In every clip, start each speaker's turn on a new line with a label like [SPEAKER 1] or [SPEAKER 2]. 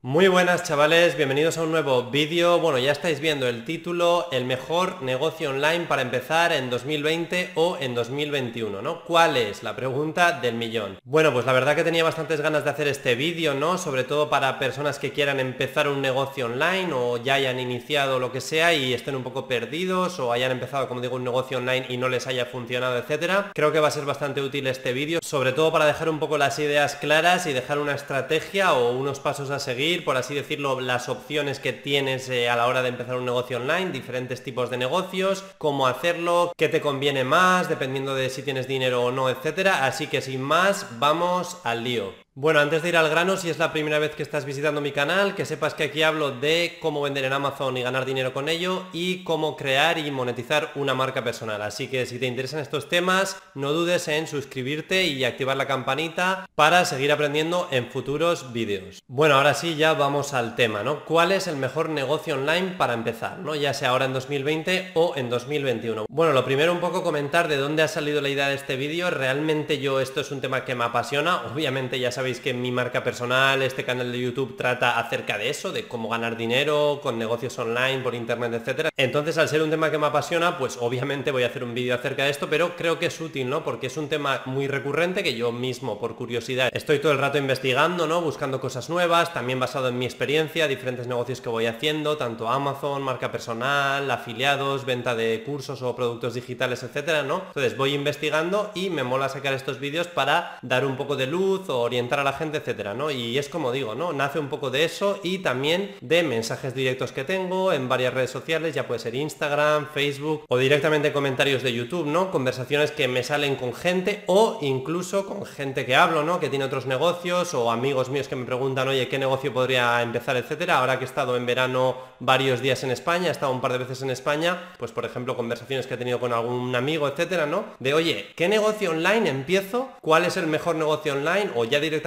[SPEAKER 1] Muy buenas chavales, bienvenidos a un nuevo vídeo. Bueno, ya estáis viendo el título, el mejor negocio online para empezar en 2020 o en 2021, ¿no? ¿Cuál es? La pregunta del millón. Bueno, pues la verdad que tenía bastantes ganas de hacer este vídeo, ¿no? Sobre todo para personas que quieran empezar un negocio online o ya hayan iniciado lo que sea y estén un poco perdidos o hayan empezado, como digo, un negocio online y no les haya funcionado, etcétera. Creo que va a ser bastante útil este vídeo, sobre todo para dejar un poco las ideas claras y dejar una estrategia o unos pasos a seguir por así decirlo, las opciones que tienes eh, a la hora de empezar un negocio online, diferentes tipos de negocios, cómo hacerlo, qué te conviene más, dependiendo de si tienes dinero o no, etcétera. Así que sin más, vamos al lío. Bueno, antes de ir al grano, si es la primera vez que estás visitando mi canal, que sepas que aquí hablo de cómo vender en Amazon y ganar dinero con ello y cómo crear y monetizar una marca personal. Así que si te interesan estos temas, no dudes en suscribirte y activar la campanita para seguir aprendiendo en futuros vídeos. Bueno, ahora sí, ya vamos al tema, ¿no? ¿Cuál es el mejor negocio online para empezar, ¿no? Ya sea ahora en 2020 o en 2021. Bueno, lo primero un poco comentar de dónde ha salido la idea de este vídeo. Realmente yo esto es un tema que me apasiona. Obviamente ya sabéis que mi marca personal, este canal de YouTube trata acerca de eso, de cómo ganar dinero con negocios online, por internet, etcétera. Entonces, al ser un tema que me apasiona, pues obviamente voy a hacer un vídeo acerca de esto, pero creo que es útil, ¿no? Porque es un tema muy recurrente que yo mismo, por curiosidad, estoy todo el rato investigando, ¿no? Buscando cosas nuevas, también basado en mi experiencia, diferentes negocios que voy haciendo, tanto Amazon, marca personal, afiliados, venta de cursos o productos digitales, etcétera, ¿no? Entonces voy investigando y me mola sacar estos vídeos para dar un poco de luz o orientar a la gente, etcétera, ¿no? Y es como digo, ¿no? Nace un poco de eso y también de mensajes directos que tengo en varias redes sociales, ya puede ser Instagram, Facebook o directamente comentarios de YouTube, ¿no? Conversaciones que me salen con gente o incluso con gente que hablo, ¿no? Que tiene otros negocios o amigos míos que me preguntan, oye, ¿qué negocio podría empezar, etcétera? Ahora que he estado en verano varios días en España, he estado un par de veces en España, pues por ejemplo, conversaciones que he tenido con algún amigo, etcétera, ¿no? De, oye, ¿qué negocio online empiezo? ¿Cuál es el mejor negocio online? O ya directamente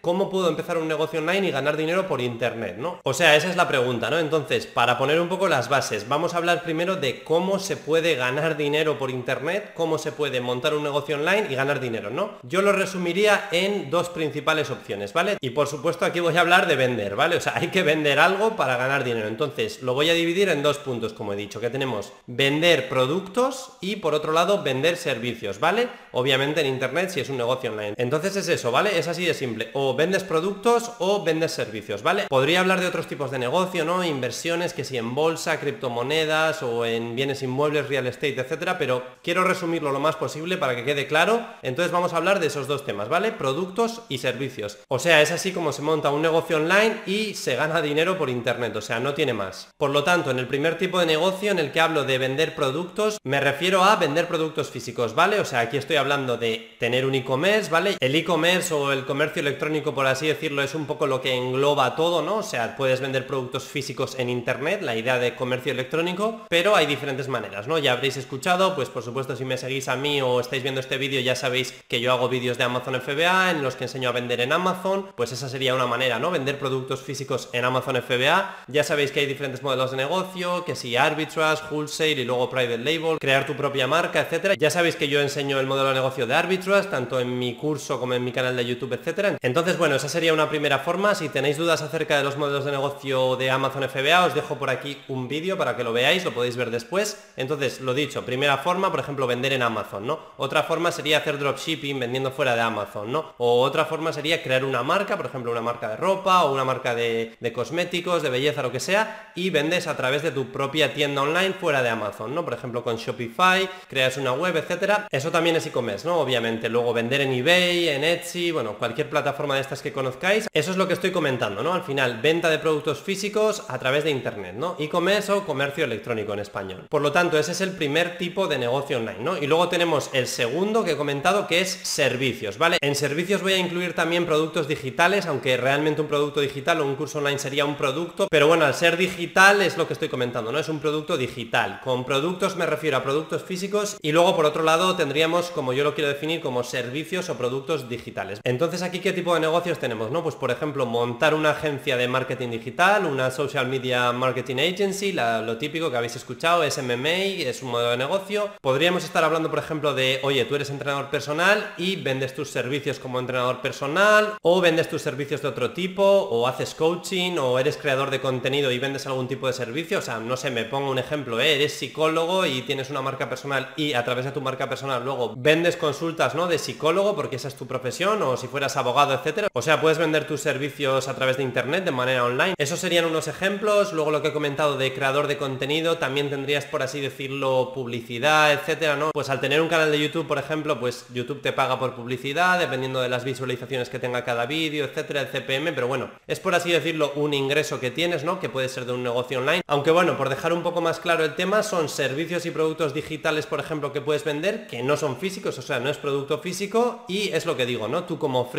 [SPEAKER 1] cómo puedo empezar un negocio online y ganar dinero por internet, ¿no? O sea, esa es la pregunta, ¿no? Entonces, para poner un poco las bases, vamos a hablar primero de cómo se puede ganar dinero por internet, cómo se puede montar un negocio online y ganar dinero, ¿no? Yo lo resumiría en dos principales opciones, ¿vale? Y por supuesto aquí voy a hablar de vender, ¿vale? O sea, hay que vender algo para ganar dinero. Entonces, lo voy a dividir en dos puntos, como he dicho, que tenemos vender productos y por otro lado vender servicios, ¿vale? Obviamente en internet si es un negocio online. Entonces es eso, ¿vale? Es así de simple o vendes productos o vendes servicios, ¿vale? Podría hablar de otros tipos de negocio, ¿no? Inversiones, que si en bolsa, criptomonedas o en bienes inmuebles, real estate, etcétera, pero quiero resumirlo lo más posible para que quede claro. Entonces vamos a hablar de esos dos temas, ¿vale? Productos y servicios. O sea, es así como se monta un negocio online y se gana dinero por internet, o sea, no tiene más. Por lo tanto, en el primer tipo de negocio en el que hablo de vender productos, me refiero a vender productos físicos, ¿vale? O sea, aquí estoy hablando de tener un e-commerce, ¿vale? El e-commerce o el comercio electrónico, por así decirlo, es un poco lo que engloba todo, ¿no? O sea, puedes vender productos físicos en Internet, la idea de comercio electrónico, pero hay diferentes maneras, ¿no? Ya habréis escuchado, pues por supuesto si me seguís a mí o estáis viendo este vídeo ya sabéis que yo hago vídeos de Amazon FBA en los que enseño a vender en Amazon, pues esa sería una manera, ¿no? Vender productos físicos en Amazon FBA. Ya sabéis que hay diferentes modelos de negocio, que si arbitrage, wholesale y luego private label, crear tu propia marca, etcétera. Ya sabéis que yo enseño el modelo de negocio de arbitrage, tanto en mi curso como en mi canal de YouTube, etcétera. Entonces, bueno, esa sería una primera forma. Si tenéis dudas acerca de los modelos de negocio de Amazon FBA, os dejo por aquí un vídeo para que lo veáis, lo podéis ver después. Entonces, lo dicho, primera forma, por ejemplo, vender en Amazon, ¿no? Otra forma sería hacer dropshipping vendiendo fuera de Amazon, ¿no? O otra forma sería crear una marca, por ejemplo, una marca de ropa o una marca de, de cosméticos, de belleza, lo que sea, y vendes a través de tu propia tienda online fuera de Amazon, ¿no? Por ejemplo, con Shopify, creas una web, etcétera. Eso también es e-commerce, ¿no? Obviamente. Luego vender en eBay, en Etsy, bueno, cualquier plataforma de estas que conozcáis. Eso es lo que estoy comentando, ¿no? Al final, venta de productos físicos a través de Internet, ¿no? E-commerce o comercio electrónico en español. Por lo tanto, ese es el primer tipo de negocio online, ¿no? Y luego tenemos el segundo que he comentado que es servicios, ¿vale? En servicios voy a incluir también productos digitales, aunque realmente un producto digital o un curso online sería un producto, pero bueno, al ser digital es lo que estoy comentando, ¿no? Es un producto digital. Con productos me refiero a productos físicos y luego por otro lado tendríamos, como yo lo quiero definir, como servicios o productos digitales. Entonces aquí qué tipo de negocios tenemos, ¿no? Pues por ejemplo, montar una agencia de marketing digital, una social media marketing agency, lo típico que habéis escuchado, es MMA, es un modelo de negocio. Podríamos estar hablando, por ejemplo, de, oye, tú eres entrenador personal y vendes tus servicios como entrenador personal, o vendes tus servicios de otro tipo, o haces coaching, o eres creador de contenido y vendes algún tipo de servicio. O sea, no sé, me pongo un ejemplo, ¿eh? eres psicólogo y tienes una marca personal y a través de tu marca personal luego vendes consultas, ¿no? De psicólogo porque esa es tu profesión, o si fueras abogado, etcétera. O sea, puedes vender tus servicios a través de internet de manera online. Esos serían unos ejemplos. Luego lo que he comentado de creador de contenido, también tendrías, por así decirlo, publicidad, etcétera, ¿no? Pues al tener un canal de YouTube, por ejemplo, pues YouTube te paga por publicidad, dependiendo de las visualizaciones que tenga cada vídeo, etcétera, el CPM, pero bueno, es por así decirlo un ingreso que tienes, ¿no? Que puede ser de un negocio online. Aunque bueno, por dejar un poco más claro el tema, son servicios y productos digitales, por ejemplo, que puedes vender, que no son físicos, o sea, no es producto físico y es lo que digo, ¿no? Tú como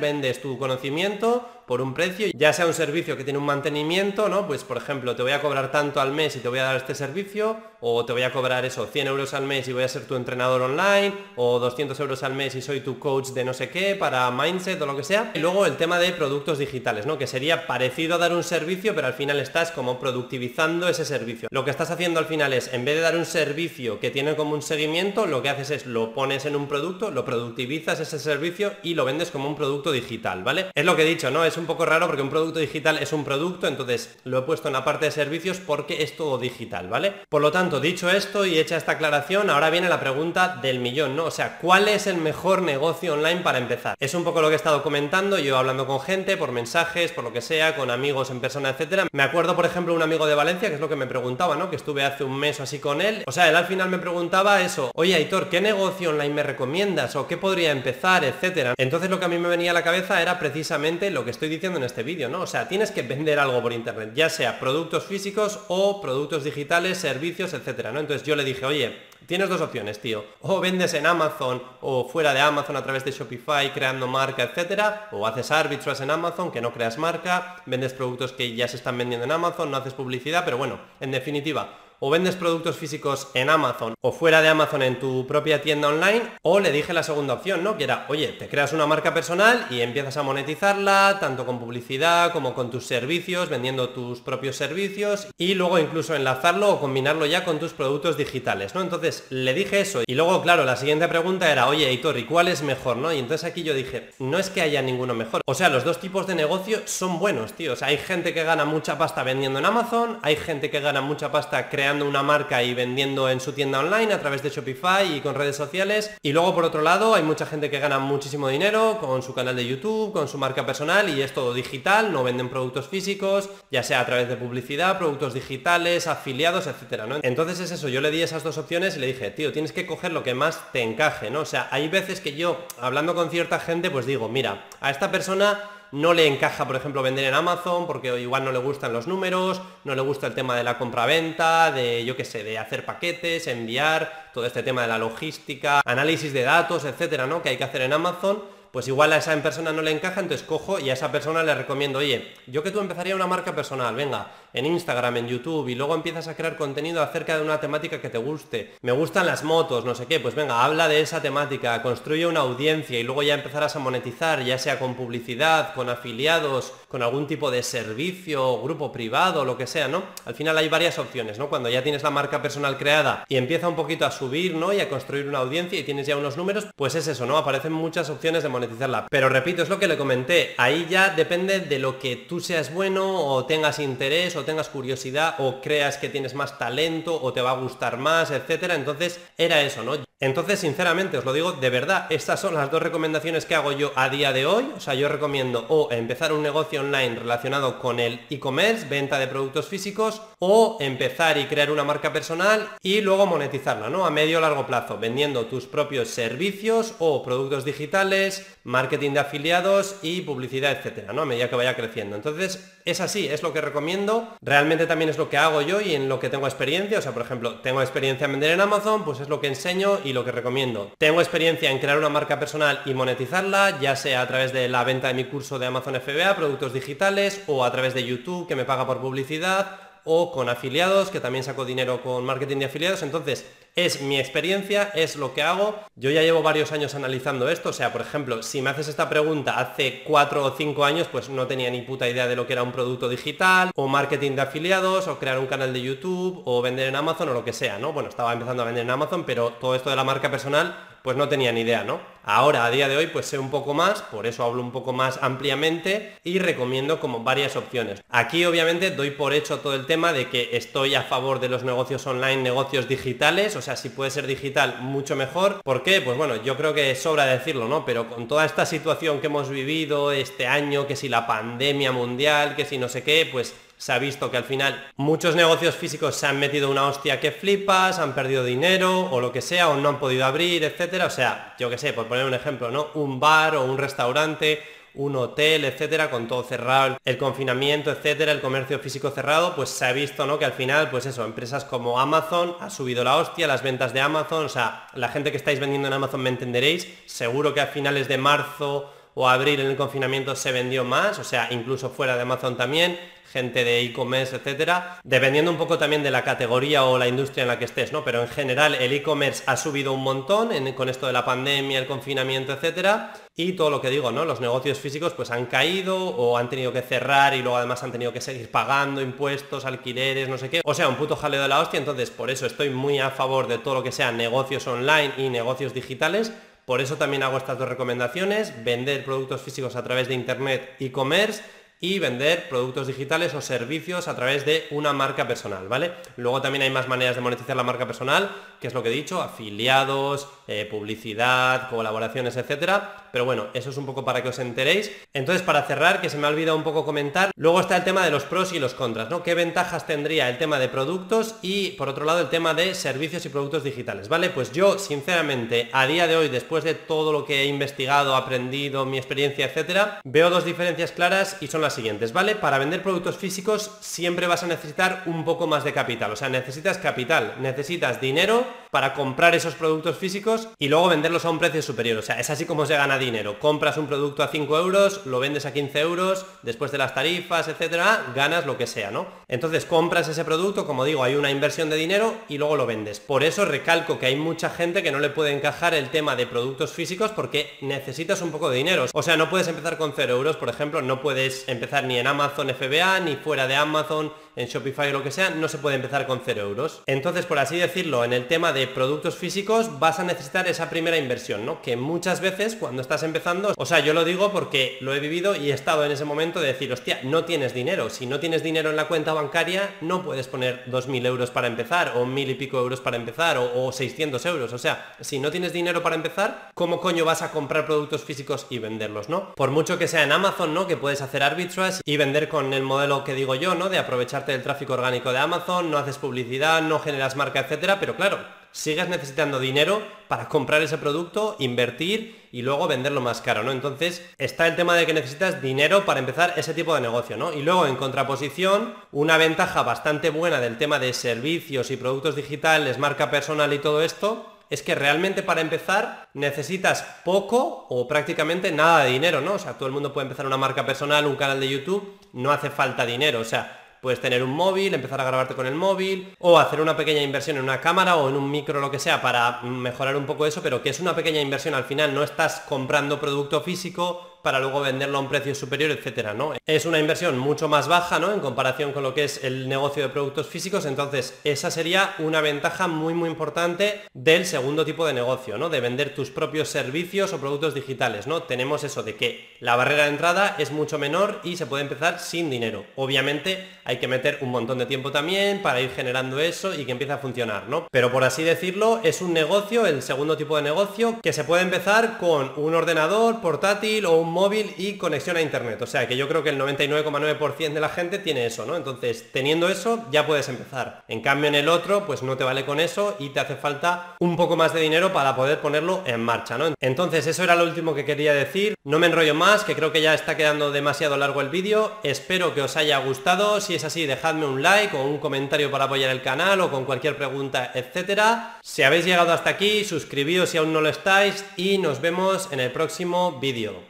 [SPEAKER 1] vendes tu conocimiento por un precio, ya sea un servicio que tiene un mantenimiento, ¿no? Pues por ejemplo, te voy a cobrar tanto al mes y te voy a dar este servicio, o te voy a cobrar eso, 100 euros al mes y voy a ser tu entrenador online, o 200 euros al mes y soy tu coach de no sé qué, para mindset o lo que sea. Y luego el tema de productos digitales, ¿no? Que sería parecido a dar un servicio, pero al final estás como productivizando ese servicio. Lo que estás haciendo al final es, en vez de dar un servicio que tiene como un seguimiento, lo que haces es lo pones en un producto, lo productivizas ese servicio y lo vendes como un producto digital, ¿vale? Es lo que he dicho, ¿no? Es un poco raro porque un producto digital es un producto, entonces lo he puesto en la parte de servicios porque es todo digital, ¿vale? Por lo tanto, dicho esto y hecha esta aclaración, ahora viene la pregunta del millón, ¿no? O sea, ¿cuál es el mejor negocio online para empezar? Es un poco lo que he estado comentando, yo hablando con gente, por mensajes, por lo que sea, con amigos en persona, etcétera. Me acuerdo, por ejemplo, un amigo de Valencia, que es lo que me preguntaba, ¿no? Que estuve hace un mes así con él. O sea, él al final me preguntaba eso, oye, Aitor, ¿qué negocio online me recomiendas? ¿O qué podría empezar, etcétera? Entonces lo que a mí me venía a la cabeza era precisamente lo que estoy diciendo en este vídeo, ¿no? O sea, tienes que vender algo por internet, ya sea productos físicos o productos digitales, servicios, etcétera, ¿no? Entonces yo le dije, oye, tienes dos opciones, tío. O vendes en Amazon o fuera de Amazon a través de Shopify creando marca, etcétera, o haces arbitrage en Amazon que no creas marca, vendes productos que ya se están vendiendo en Amazon, no haces publicidad, pero bueno, en definitiva, o vendes productos físicos en Amazon o fuera de Amazon en tu propia tienda online, o le dije la segunda opción, ¿no? Que era, oye, te creas una marca personal y empiezas a monetizarla, tanto con publicidad como con tus servicios, vendiendo tus propios servicios, y luego incluso enlazarlo o combinarlo ya con tus productos digitales, ¿no? Entonces le dije eso, y luego, claro, la siguiente pregunta era, oye, Hitor, ¿y cuál es mejor, no? Y entonces aquí yo dije, no es que haya ninguno mejor. O sea, los dos tipos de negocio son buenos, tío. O sea, hay gente que gana mucha pasta vendiendo en Amazon, hay gente que gana mucha pasta creando una marca y vendiendo en su tienda online a través de Shopify y con redes sociales. Y luego por otro lado hay mucha gente que gana muchísimo dinero con su canal de YouTube, con su marca personal y es todo digital, no venden productos físicos, ya sea a través de publicidad, productos digitales, afiliados, etcétera, ¿no? Entonces es eso, yo le di esas dos opciones y le dije, tío, tienes que coger lo que más te encaje, ¿no? O sea, hay veces que yo, hablando con cierta gente, pues digo, mira, a esta persona no le encaja, por ejemplo, vender en Amazon porque igual no le gustan los números, no le gusta el tema de la compra-venta, de, yo qué sé, de hacer paquetes, enviar, todo este tema de la logística, análisis de datos, etcétera, ¿no? Que hay que hacer en Amazon pues igual a esa persona no le encaja, entonces cojo y a esa persona le recomiendo, oye, yo que tú empezaría una marca personal, venga, en Instagram, en YouTube, y luego empiezas a crear contenido acerca de una temática que te guste. Me gustan las motos, no sé qué, pues venga, habla de esa temática, construye una audiencia y luego ya empezarás a monetizar, ya sea con publicidad, con afiliados, con algún tipo de servicio, grupo privado, lo que sea, ¿no? Al final hay varias opciones, ¿no? Cuando ya tienes la marca personal creada y empieza un poquito a subir, ¿no? Y a construir una audiencia y tienes ya unos números, pues es eso, ¿no? Aparecen muchas opciones de monetizarla. Pero repito, es lo que le comenté, ahí ya depende de lo que tú seas bueno o tengas interés tengas curiosidad o creas que tienes más talento o te va a gustar más, etcétera. Entonces era eso, ¿no? Entonces, sinceramente, os lo digo de verdad, estas son las dos recomendaciones que hago yo a día de hoy. O sea, yo recomiendo o empezar un negocio online relacionado con el e-commerce, venta de productos físicos, o empezar y crear una marca personal y luego monetizarla, ¿no? A medio o largo plazo, vendiendo tus propios servicios o productos digitales, marketing de afiliados y publicidad, etcétera, ¿no? A medida que vaya creciendo. Entonces, es así, es lo que recomiendo. Realmente también es lo que hago yo y en lo que tengo experiencia. O sea, por ejemplo, tengo experiencia en vender en Amazon, pues es lo que enseño y lo que recomiendo. Tengo experiencia en crear una marca personal y monetizarla, ya sea a través de la venta de mi curso de Amazon FBA, productos digitales, o a través de YouTube que me paga por publicidad, o con afiliados, que también saco dinero con marketing de afiliados. Entonces, es mi experiencia, es lo que hago. Yo ya llevo varios años analizando esto, o sea, por ejemplo, si me haces esta pregunta hace 4 o 5 años, pues no tenía ni puta idea de lo que era un producto digital, o marketing de afiliados, o crear un canal de YouTube, o vender en Amazon, o lo que sea, ¿no? Bueno, estaba empezando a vender en Amazon, pero todo esto de la marca personal pues no tenía ni idea, ¿no? Ahora, a día de hoy, pues sé un poco más, por eso hablo un poco más ampliamente y recomiendo como varias opciones. Aquí obviamente doy por hecho todo el tema de que estoy a favor de los negocios online, negocios digitales, o sea, si puede ser digital, mucho mejor. ¿Por qué? Pues bueno, yo creo que sobra decirlo, ¿no? Pero con toda esta situación que hemos vivido este año, que si la pandemia mundial, que si no sé qué, pues se ha visto que al final muchos negocios físicos se han metido una hostia que flipas, han perdido dinero o lo que sea, o no han podido abrir, etcétera. O sea, yo que sé, por poner un ejemplo, ¿no? Un bar o un restaurante un hotel, etcétera, con todo cerrado, el confinamiento, etcétera, el comercio físico cerrado, pues se ha visto, ¿no? Que al final, pues eso, empresas como Amazon ha subido la hostia, las ventas de Amazon, o sea, la gente que estáis vendiendo en Amazon me entenderéis, seguro que a finales de marzo o abril en el confinamiento se vendió más, o sea, incluso fuera de Amazon también, gente de e-commerce, etcétera, dependiendo un poco también de la categoría o la industria en la que estés, ¿no? Pero en general el e-commerce ha subido un montón con esto de la pandemia, el confinamiento, etcétera, y todo lo que digo, ¿no? Los negocios físicos pues han caído o han tenido que cerrar y luego además han tenido que seguir pagando impuestos, alquileres, no sé qué. O sea, un puto jaleo de la hostia, entonces por eso estoy muy a favor de todo lo que sea negocios online y negocios digitales. Por eso también hago estas dos recomendaciones, vender productos físicos a través de internet, e-commerce y vender productos digitales o servicios a través de una marca personal, ¿vale? Luego también hay más maneras de monetizar la marca personal, que es lo que he dicho, afiliados, eh, publicidad, colaboraciones, etcétera. Pero bueno, eso es un poco para que os enteréis. Entonces, para cerrar, que se me ha olvidado un poco comentar, luego está el tema de los pros y los contras, ¿no? ¿Qué ventajas tendría el tema de productos y, por otro lado, el tema de servicios y productos digitales, ¿vale? Pues yo, sinceramente, a día de hoy, después de todo lo que he investigado, aprendido, mi experiencia, etcétera, veo dos diferencias claras y son las siguientes, ¿vale? Para vender productos físicos siempre vas a necesitar un poco más de capital, o sea, necesitas capital, necesitas dinero para comprar esos productos físicos y luego venderlos a un precio superior, o sea, es así como se gana dinero. Compras un producto a 5 euros, lo vendes a 15 euros, después de las tarifas, etcétera, ganas lo que sea, ¿no? Entonces compras ese producto, como digo, hay una inversión de dinero y luego lo vendes. Por eso recalco que hay mucha gente que no le puede encajar el tema de productos físicos porque necesitas un poco de dinero. O sea, no puedes empezar con 0 euros, por ejemplo, no puedes empezar ni en Amazon FBA, ni fuera de Amazon, en Shopify o lo que sea, no se puede empezar con 0 euros. Entonces, por así decirlo, en el tema de productos físicos vas a necesitar esa primera inversión, ¿no? Que muchas veces cuando estás empezando, o sea, yo lo digo porque lo he vivido y he estado en ese momento de decir, hostia, no tienes dinero. Si no tienes dinero en la cuenta bancaria, no puedes poner 2.000 euros para empezar, o 1.000 y pico euros para empezar, o, o 600 euros. O sea, si no tienes dinero para empezar, ¿cómo coño vas a comprar productos físicos y venderlos, no? Por mucho que sea en Amazon, ¿no? Que puedes hacer arbitrage y vender con el modelo que digo yo, ¿no? De aprovecharte del tráfico orgánico de Amazon, no haces publicidad, no generas marca, etcétera, pero claro, sigues necesitando dinero para comprar ese producto, invertir y luego venderlo más caro, ¿no? Entonces está el tema de que necesitas dinero para empezar ese tipo de negocio, ¿no? Y luego en contraposición, una ventaja bastante buena del tema de servicios y productos digitales, marca personal y todo esto, es que realmente para empezar necesitas poco o prácticamente nada de dinero, ¿no? O sea, todo el mundo puede empezar una marca personal, un canal de YouTube, no hace falta dinero, o sea, Puedes tener un móvil, empezar a grabarte con el móvil o hacer una pequeña inversión en una cámara o en un micro, lo que sea, para mejorar un poco eso, pero que es una pequeña inversión. Al final no estás comprando producto físico, para luego venderlo a un precio superior, etcétera, ¿no? Es una inversión mucho más baja, ¿no? En comparación con lo que es el negocio de productos físicos, entonces esa sería una ventaja muy muy importante del segundo tipo de negocio, ¿no? De vender tus propios servicios o productos digitales, ¿no? Tenemos eso de que la barrera de entrada es mucho menor y se puede empezar sin dinero. Obviamente hay que meter un montón de tiempo también para ir generando eso y que empiece a funcionar, ¿no? Pero por así decirlo, es un negocio, el segundo tipo de negocio, que se puede empezar con un ordenador portátil o un móvil y conexión a internet. O sea que yo creo que el 99,9% de la gente tiene eso, ¿no? Entonces, teniendo eso, ya puedes empezar. En cambio, en el otro, pues no te vale con eso y te hace falta un poco más de dinero para poder ponerlo en marcha, ¿no? Entonces, eso era lo último que quería decir. No me enrollo más, que creo que ya está quedando demasiado largo el vídeo. Espero que os haya gustado. Si es así, dejadme un like o un comentario para apoyar el canal o con cualquier pregunta, etcétera. Si habéis llegado hasta aquí, suscribíos si aún no lo estáis y nos vemos en el próximo vídeo.